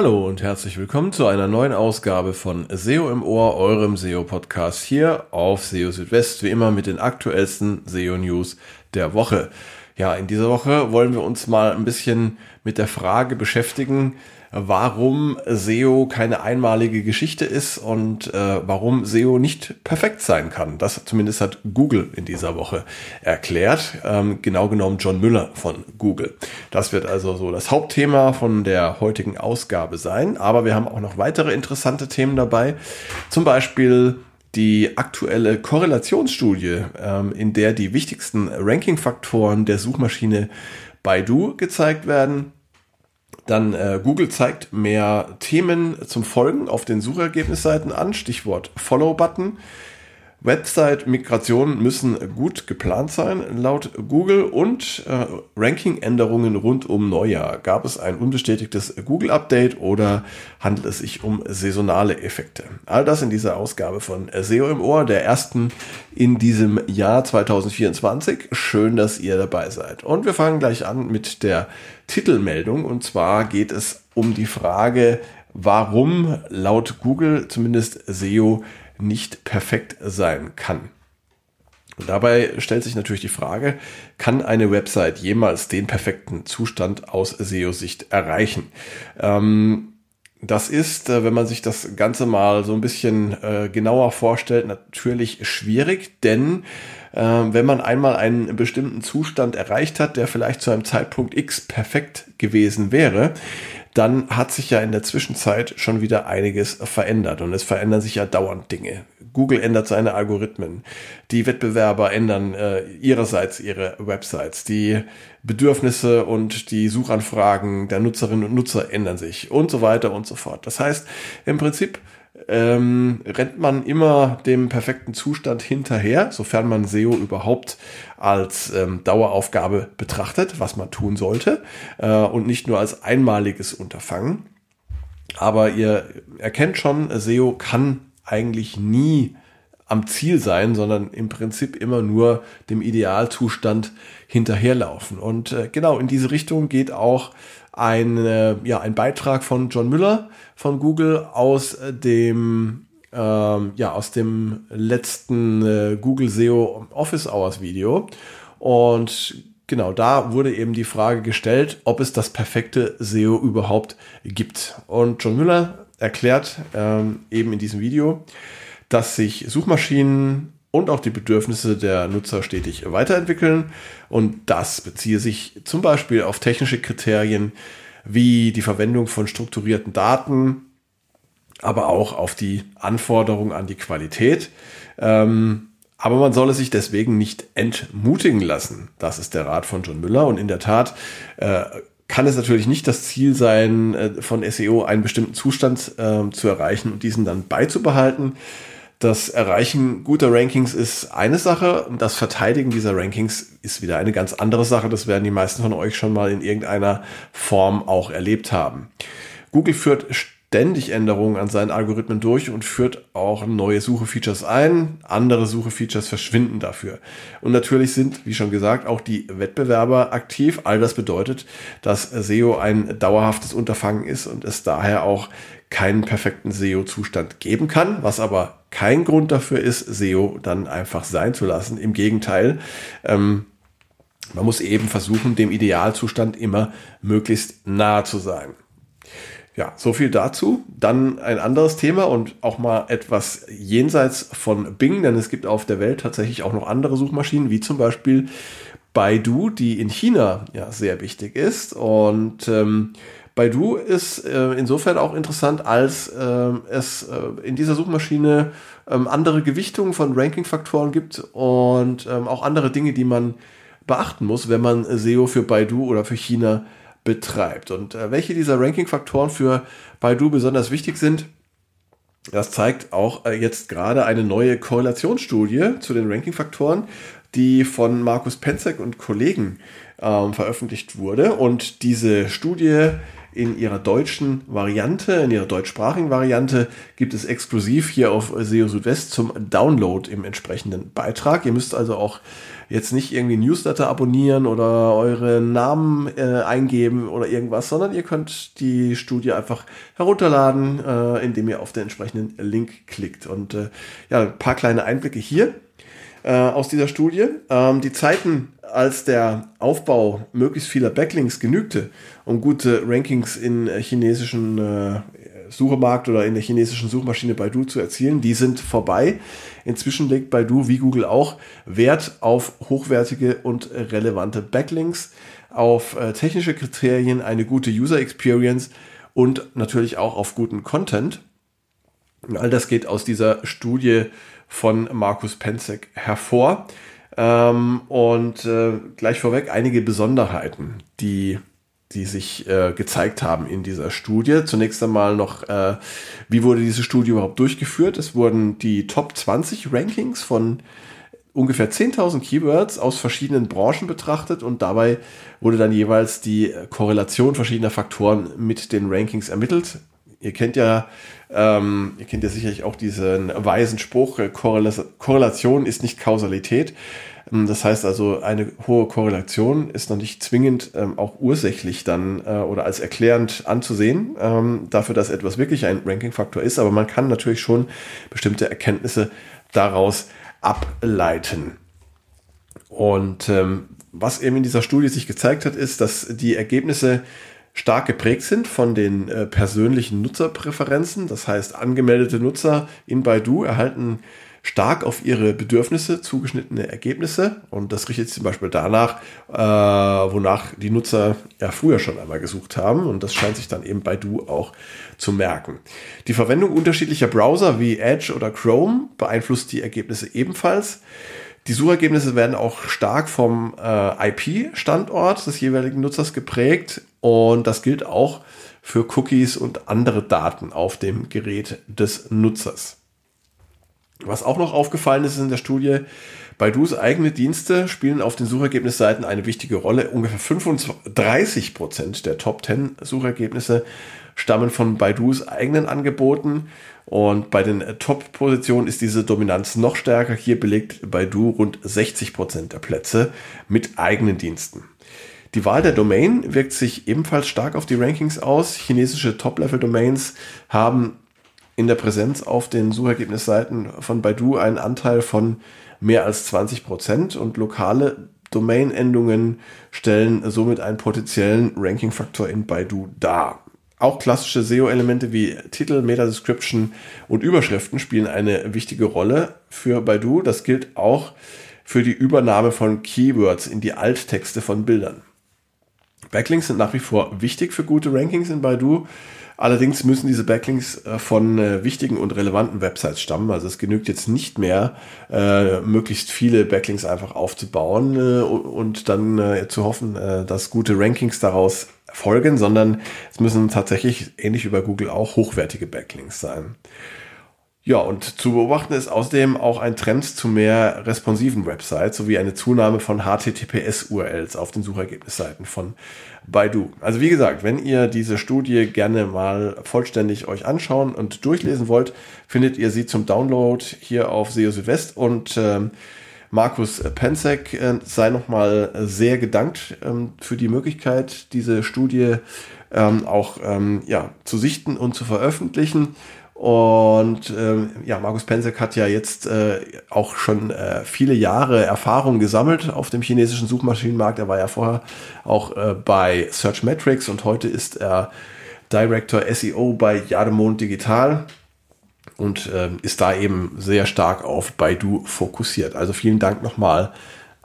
Hallo und herzlich willkommen zu einer neuen Ausgabe von SEO im Ohr, eurem SEO-Podcast hier auf SEO Südwest, wie immer mit den aktuellsten SEO-News der Woche. Ja, in dieser Woche wollen wir uns mal ein bisschen mit der Frage beschäftigen, warum SEO keine einmalige Geschichte ist und äh, warum SEO nicht perfekt sein kann. Das zumindest hat Google in dieser Woche erklärt. Ähm, genau genommen John Müller von Google. Das wird also so das Hauptthema von der heutigen Ausgabe sein. Aber wir haben auch noch weitere interessante Themen dabei. Zum Beispiel die aktuelle Korrelationsstudie, ähm, in der die wichtigsten Ranking-Faktoren der Suchmaschine Baidu gezeigt werden. Dann äh, Google zeigt mehr Themen zum Folgen auf den Suchergebnisseiten an, Stichwort Follow-Button. Website-Migrationen müssen gut geplant sein, laut Google. Und äh, Ranking-Änderungen rund um Neujahr. Gab es ein unbestätigtes Google-Update oder handelt es sich um saisonale Effekte? All das in dieser Ausgabe von SEO im Ohr, der ersten in diesem Jahr 2024. Schön, dass ihr dabei seid. Und wir fangen gleich an mit der Titelmeldung. Und zwar geht es um die Frage, warum laut Google zumindest SEO nicht perfekt sein kann. Und dabei stellt sich natürlich die Frage, kann eine Website jemals den perfekten Zustand aus SEO-Sicht erreichen? Ähm, das ist, äh, wenn man sich das Ganze mal so ein bisschen äh, genauer vorstellt, natürlich schwierig, denn äh, wenn man einmal einen bestimmten Zustand erreicht hat, der vielleicht zu einem Zeitpunkt X perfekt gewesen wäre, dann hat sich ja in der Zwischenzeit schon wieder einiges verändert und es verändern sich ja dauernd Dinge. Google ändert seine Algorithmen, die Wettbewerber ändern äh, ihrerseits ihre Websites, die Bedürfnisse und die Suchanfragen der Nutzerinnen und Nutzer ändern sich und so weiter und so fort. Das heißt, im Prinzip ähm, rennt man immer dem perfekten Zustand hinterher, sofern man SEO überhaupt als ähm, Daueraufgabe betrachtet, was man tun sollte, äh, und nicht nur als einmaliges Unterfangen. Aber ihr erkennt schon, SEO kann eigentlich nie am Ziel sein, sondern im Prinzip immer nur dem Idealzustand hinterherlaufen. Und äh, genau in diese Richtung geht auch ein, äh, ja, ein Beitrag von John Müller von Google aus dem ähm, ja, aus dem letzten äh, Google SEO Office Hours Video. Und genau da wurde eben die Frage gestellt, ob es das perfekte SEO überhaupt gibt. Und John Müller erklärt ähm, eben in diesem Video, dass sich Suchmaschinen und auch die Bedürfnisse der Nutzer stetig weiterentwickeln. Und das beziehe sich zum Beispiel auf technische Kriterien wie die Verwendung von strukturierten Daten, aber auch auf die Anforderungen an die Qualität. Ähm, aber man solle sich deswegen nicht entmutigen lassen. Das ist der Rat von John Müller. Und in der Tat äh, kann es natürlich nicht das Ziel sein, äh, von SEO einen bestimmten Zustand äh, zu erreichen und diesen dann beizubehalten. Das Erreichen guter Rankings ist eine Sache und das Verteidigen dieser Rankings ist wieder eine ganz andere Sache. Das werden die meisten von euch schon mal in irgendeiner Form auch erlebt haben. Google führt ständig Änderungen an seinen Algorithmen durch und führt auch neue Suche-Features ein. Andere Suche-Features verschwinden dafür. Und natürlich sind, wie schon gesagt, auch die Wettbewerber aktiv. All das bedeutet, dass SEO ein dauerhaftes Unterfangen ist und es daher auch keinen perfekten SEO-Zustand geben kann, was aber kein Grund dafür ist, SEO dann einfach sein zu lassen. Im Gegenteil, ähm, man muss eben versuchen, dem Idealzustand immer möglichst nahe zu sein. Ja, so viel dazu. Dann ein anderes Thema und auch mal etwas jenseits von Bing, denn es gibt auf der Welt tatsächlich auch noch andere Suchmaschinen, wie zum Beispiel Baidu, die in China ja sehr wichtig ist. Und ähm, Baidu ist äh, insofern auch interessant, als äh, es äh, in dieser Suchmaschine ähm, andere Gewichtungen von Ranking-Faktoren gibt und ähm, auch andere Dinge, die man beachten muss, wenn man SEO für Baidu oder für China betreibt. Und äh, welche dieser Ranking-Faktoren für Baidu besonders wichtig sind, das zeigt auch äh, jetzt gerade eine neue Korrelationsstudie zu den Ranking-Faktoren, die von Markus Penzek und Kollegen ähm, veröffentlicht wurde. Und diese Studie in ihrer deutschen Variante, in ihrer deutschsprachigen Variante, gibt es exklusiv hier auf SEO Südwest zum Download im entsprechenden Beitrag. Ihr müsst also auch jetzt nicht irgendwie Newsletter abonnieren oder eure Namen äh, eingeben oder irgendwas, sondern ihr könnt die Studie einfach herunterladen, äh, indem ihr auf den entsprechenden Link klickt. Und äh, ja, ein paar kleine Einblicke hier äh, aus dieser Studie. Ähm, die Zeiten, als der Aufbau möglichst vieler Backlinks genügte, um gute Rankings in chinesischen äh, Suchermarkt oder in der chinesischen Suchmaschine Baidu zu erzielen, die sind vorbei. Inzwischen legt Baidu wie Google auch Wert auf hochwertige und relevante Backlinks, auf äh, technische Kriterien, eine gute User Experience und natürlich auch auf guten Content. Und all das geht aus dieser Studie von Markus Penzek hervor. Ähm, und äh, gleich vorweg einige Besonderheiten, die die sich äh, gezeigt haben in dieser Studie. Zunächst einmal noch, äh, wie wurde diese Studie überhaupt durchgeführt? Es wurden die Top 20 Rankings von ungefähr 10.000 Keywords aus verschiedenen Branchen betrachtet und dabei wurde dann jeweils die Korrelation verschiedener Faktoren mit den Rankings ermittelt. Ihr kennt ja, ähm, ihr kennt ja sicherlich auch diesen weisen Spruch, äh, Korrelation ist nicht Kausalität. Ähm, das heißt also, eine hohe Korrelation ist noch nicht zwingend ähm, auch ursächlich dann äh, oder als erklärend anzusehen, ähm, dafür, dass etwas wirklich ein Ranking-Faktor ist. Aber man kann natürlich schon bestimmte Erkenntnisse daraus ableiten. Und ähm, was eben in dieser Studie sich gezeigt hat, ist, dass die Ergebnisse stark geprägt sind von den äh, persönlichen Nutzerpräferenzen. Das heißt, angemeldete Nutzer in Baidu erhalten stark auf ihre Bedürfnisse zugeschnittene Ergebnisse. Und das richtet sich zum Beispiel danach, äh, wonach die Nutzer ja früher schon einmal gesucht haben. Und das scheint sich dann eben bei Du auch zu merken. Die Verwendung unterschiedlicher Browser wie Edge oder Chrome beeinflusst die Ergebnisse ebenfalls. Die Suchergebnisse werden auch stark vom äh, IP-Standort des jeweiligen Nutzers geprägt und das gilt auch für Cookies und andere Daten auf dem Gerät des Nutzers. Was auch noch aufgefallen ist in der Studie, Baidus eigene Dienste spielen auf den Suchergebnisseiten eine wichtige Rolle. Ungefähr 35 Prozent der Top 10 Suchergebnisse stammen von Baidus eigenen Angeboten. Und bei den Top-Positionen ist diese Dominanz noch stärker. Hier belegt Baidu rund 60 Prozent der Plätze mit eigenen Diensten. Die Wahl der Domain wirkt sich ebenfalls stark auf die Rankings aus. Chinesische Top-Level-Domains haben in der Präsenz auf den Suchergebnisseiten von Baidu einen Anteil von mehr als 20 Prozent und lokale Domain-Endungen stellen somit einen potenziellen Ranking-Faktor in Baidu dar. Auch klassische SEO-Elemente wie Titel, Meta-Description und Überschriften spielen eine wichtige Rolle für Baidu. Das gilt auch für die Übernahme von Keywords in die Alttexte von Bildern. Backlinks sind nach wie vor wichtig für gute Rankings in Baidu. Allerdings müssen diese Backlinks äh, von äh, wichtigen und relevanten Websites stammen. Also es genügt jetzt nicht mehr, äh, möglichst viele Backlinks einfach aufzubauen und dann zu hoffen, dass gute Rankings daraus folgen, sondern es müssen tatsächlich ähnlich wie bei Google auch hochwertige Backlinks sein. Ja, und zu beobachten ist außerdem auch ein Trend zu mehr responsiven Websites sowie eine Zunahme von HTTPS-URLs auf den Suchergebnisseiten von Baidu. Also wie gesagt, wenn ihr diese Studie gerne mal vollständig euch anschauen und durchlesen wollt, findet ihr sie zum Download hier auf SEO Südwest und ähm, Markus Penzek äh, sei nochmal sehr gedankt ähm, für die Möglichkeit, diese Studie ähm, auch ähm, ja, zu sichten und zu veröffentlichen. Und ähm, ja, Markus Pensek hat ja jetzt äh, auch schon äh, viele Jahre Erfahrung gesammelt auf dem chinesischen Suchmaschinenmarkt. Er war ja vorher auch äh, bei Search Metrics und heute ist er Director SEO bei Jademond Digital und äh, ist da eben sehr stark auf Baidu fokussiert. Also vielen Dank nochmal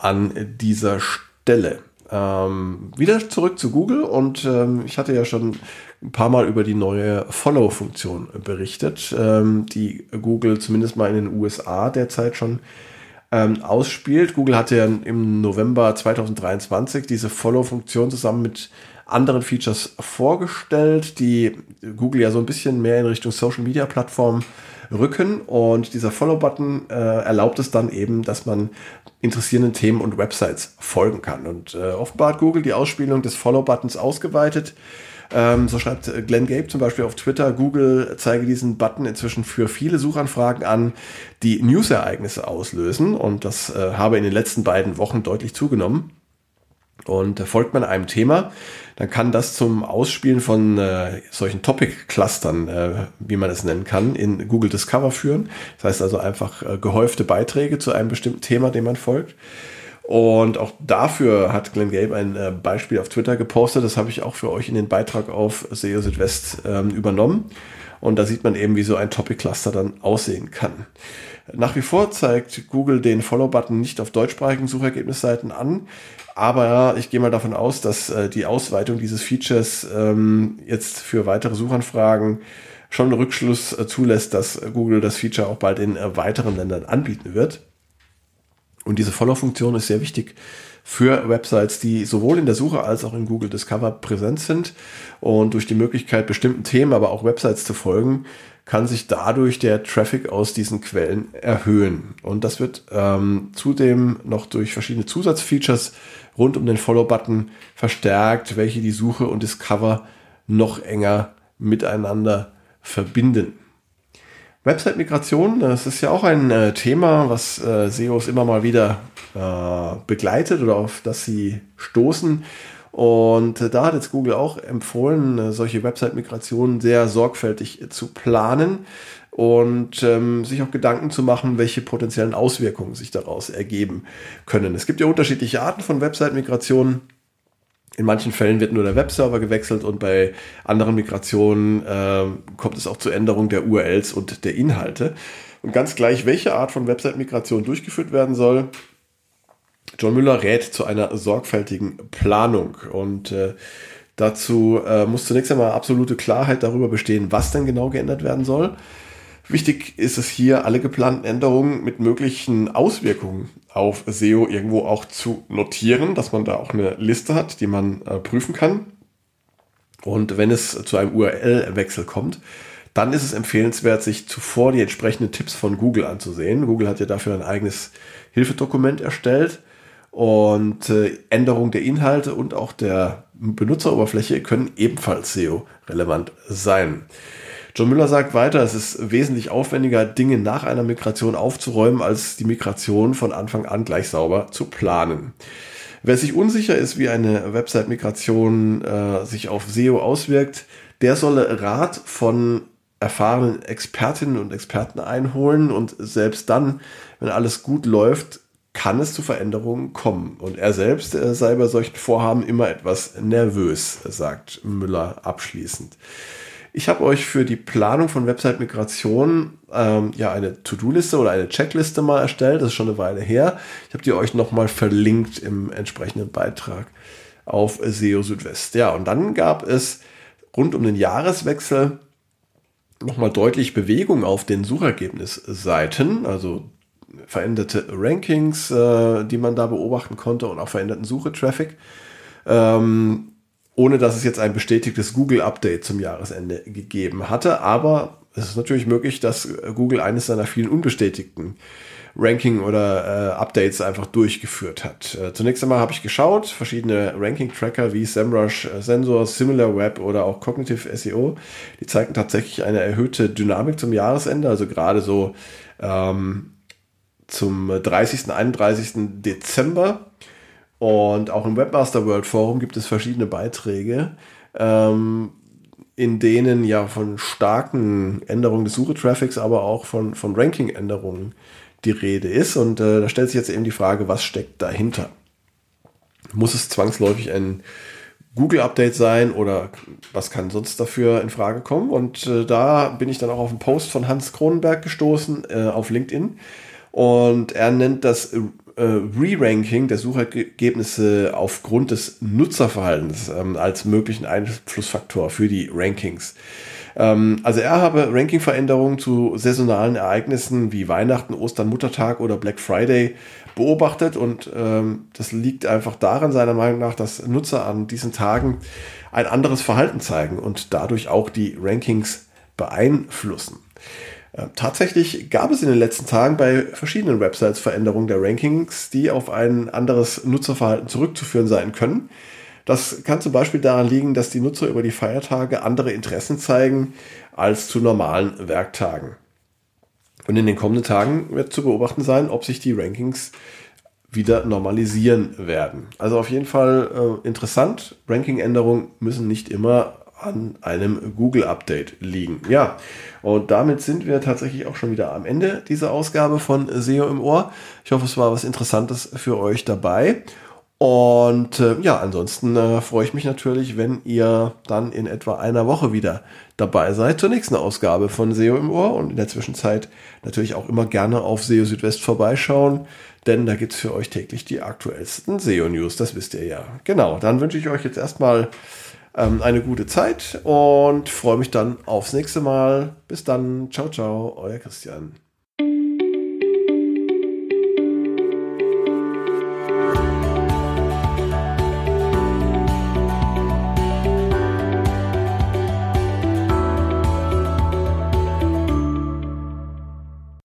an dieser Stelle. Ähm, wieder zurück zu Google und ähm, ich hatte ja schon ein paar Mal über die neue Follow-Funktion berichtet, ähm, die Google zumindest mal in den USA derzeit schon ähm, ausspielt. Google hatte ja im November 2023 diese Follow-Funktion zusammen mit anderen Features vorgestellt, die Google ja so ein bisschen mehr in Richtung Social-Media-Plattform rücken. Und dieser Follow-Button äh, erlaubt es dann eben, dass man interessierenden Themen und Websites folgen kann. Und äh, offenbar hat Google die Ausspielung des Follow-Buttons ausgeweitet Ähm, so schreibt Glenn Gabe zum Beispiel auf Twitter, Google zeige diesen Button inzwischen für viele Suchanfragen an, die News-Ereignisse auslösen. Und das äh, habe in den letzten beiden Wochen deutlich zugenommen. Und äh, folgt man einem Thema, dann kann das zum Ausspielen von äh, solchen Topic-Clustern, äh, wie man es nennen kann, in Google Discover führen. Das heißt also einfach äh, gehäufte Beiträge zu einem bestimmten Thema, dem man folgt. Und auch dafür hat Glenn Gabe ein äh, Beispiel auf Twitter gepostet. Das habe ich auch für euch in den Beitrag auf SEO Südwest ähm, übernommen. Und da sieht man eben, wie so ein Topic-Cluster dann aussehen kann. Nach wie vor zeigt Google den Follow-Button nicht auf deutschsprachigen Suchergebnisseiten an. Aber ich gehe mal davon aus, dass äh, die Ausweitung dieses Features ähm, jetzt für weitere Suchanfragen schon Rückschluss äh, zulässt, dass Google das Feature auch bald in äh, weiteren Ländern anbieten wird. Und diese Follow-Funktion ist sehr wichtig für Websites, die sowohl in der Suche als auch in Google Discover präsent sind. Und durch die Möglichkeit, bestimmten Themen, aber auch Websites zu folgen, kann sich dadurch der Traffic aus diesen Quellen erhöhen. Und das wird ähm, zudem noch durch verschiedene Zusatzfeatures rund um den Follow-Button verstärkt, welche die Suche und Discover noch enger miteinander verbinden. Website-Migration, das ist ja auch ein äh, Thema, was äh, SEOs immer mal wieder äh, begleitet oder auf das sie stoßen. Und äh, da hat jetzt Google auch empfohlen, äh, solche Website-Migrationen sehr sorgfältig zu planen und ähm, sich auch Gedanken zu machen, welche potenziellen Auswirkungen sich daraus ergeben können. Es gibt ja unterschiedliche Arten von Website-Migrationen. In manchen Fällen wird nur der Webserver gewechselt und bei anderen Migrationen äh, kommt es auch zur Änderung der URLs und der Inhalte. Und ganz gleich, welche Art von Website-Migration durchgeführt werden soll, John Müller rät zu einer sorgfältigen Planung und äh, dazu äh, muss zunächst einmal absolute Klarheit darüber bestehen, was denn genau geändert werden soll. Wichtig ist es hier, alle geplanten Änderungen mit möglichen Auswirkungen auf SEO irgendwo auch zu notieren, dass man da auch eine Liste hat, die man äh, prüfen kann. Und wenn es zu einem URL-Wechsel kommt, dann ist es empfehlenswert, sich zuvor die entsprechenden Tipps von Google anzusehen. Google hat ja dafür ein eigenes Hilfedokument erstellt und äh, Änderung der Inhalte und auch der Benutzeroberfläche können ebenfalls SEO-relevant sein. John Müller sagt weiter, es ist wesentlich aufwendiger, Dinge nach einer Migration aufzuräumen, als die Migration von Anfang an gleich sauber zu planen. Wer sich unsicher ist, wie eine Website-Migration äh, sich auf SEO auswirkt, der solle Rat von erfahrenen Expertinnen und Experten einholen und selbst dann, wenn alles gut läuft, kann es zu Veränderungen kommen. Und er selbst äh, sei bei solchen Vorhaben immer etwas nervös, sagt Müller abschließend. Ich habe euch für die Planung von Website-Migration ähm, ja eine To-Do-Liste oder eine Checkliste mal erstellt. Das ist schon eine Weile her. Ich habe die euch nochmal verlinkt im entsprechenden Beitrag auf SEO Südwest. Ja, und dann gab es rund um den Jahreswechsel nochmal deutlich Bewegung auf den Suchergebnisseiten. Also veränderte Rankings, äh, die man da beobachten konnte und auch veränderten Suchetraffic. Ähm, ohne dass es jetzt ein bestätigtes Google-Update zum Jahresende gegeben hatte. Aber es ist natürlich möglich, dass Google eines seiner vielen unbestätigten Ranking oder äh, Updates einfach durchgeführt hat. Äh, zunächst einmal habe ich geschaut, verschiedene Ranking-Tracker wie SEMrush, äh, Sensor, SimilarWeb oder auch Cognitive SEO, die zeigen tatsächlich eine erhöhte Dynamik zum Jahresende, also gerade so ähm, zum 30. 31. Dezember. Und auch im Webmaster World Forum gibt es verschiedene Beiträge, ähm, in denen ja von starken Änderungen des Suchetraffics, aber auch von, von Ranking-Änderungen die Rede ist. Und äh, da stellt sich jetzt eben die Frage, was steckt dahinter? Muss es zwangsläufig ein Google-Update sein oder was kann sonst dafür in Frage kommen? Und äh, da bin ich dann auch auf einen Post von Hans Kronenberg gestoßen äh, auf LinkedIn und er nennt das äh, Re-Ranking der Suchergebnisse aufgrund des Nutzerverhaltens ähm, als möglichen Einflussfaktor für die Rankings. Ähm, also er habe Ranking-Veränderungen zu saisonalen Ereignissen wie Weihnachten, Ostern, Muttertag oder Black Friday beobachtet und ähm, das liegt einfach daran, seiner Meinung nach, dass Nutzer an diesen Tagen ein anderes Verhalten zeigen und dadurch auch die Rankings beeinflussen. Äh, tatsächlich gab es in den letzten Tagen bei verschiedenen Websites Veränderungen der Rankings, die auf ein anderes Nutzerverhalten zurückzuführen sein können. Das kann zum Beispiel daran liegen, dass die Nutzer über die Feiertage andere Interessen zeigen als zu normalen Werktagen. Und in den kommenden Tagen wird zu beobachten sein, ob sich die Rankings wieder normalisieren werden. Also auf jeden Fall äh, interessant. Ranking-Änderungen müssen nicht immer an einem Google-Update liegen. Ja, und damit sind wir tatsächlich auch schon wieder am Ende dieser Ausgabe von SEO im Ohr. Ich hoffe, es war was Interessantes für euch dabei. Und äh, ja, ansonsten äh, freue ich mich natürlich, wenn ihr dann in etwa einer Woche wieder dabei seid zur nächsten Ausgabe von SEO im Ohr und in der Zwischenzeit natürlich auch immer gerne auf SEO Südwest vorbeischauen, denn da gibt's für euch täglich die aktuellsten SEO-News, das wisst ihr ja. Genau, dann wünsche ich euch jetzt erstmal ähm, eine gute Zeit und freue mich dann aufs nächste Mal. Bis dann, ciao, ciao, euer Christian.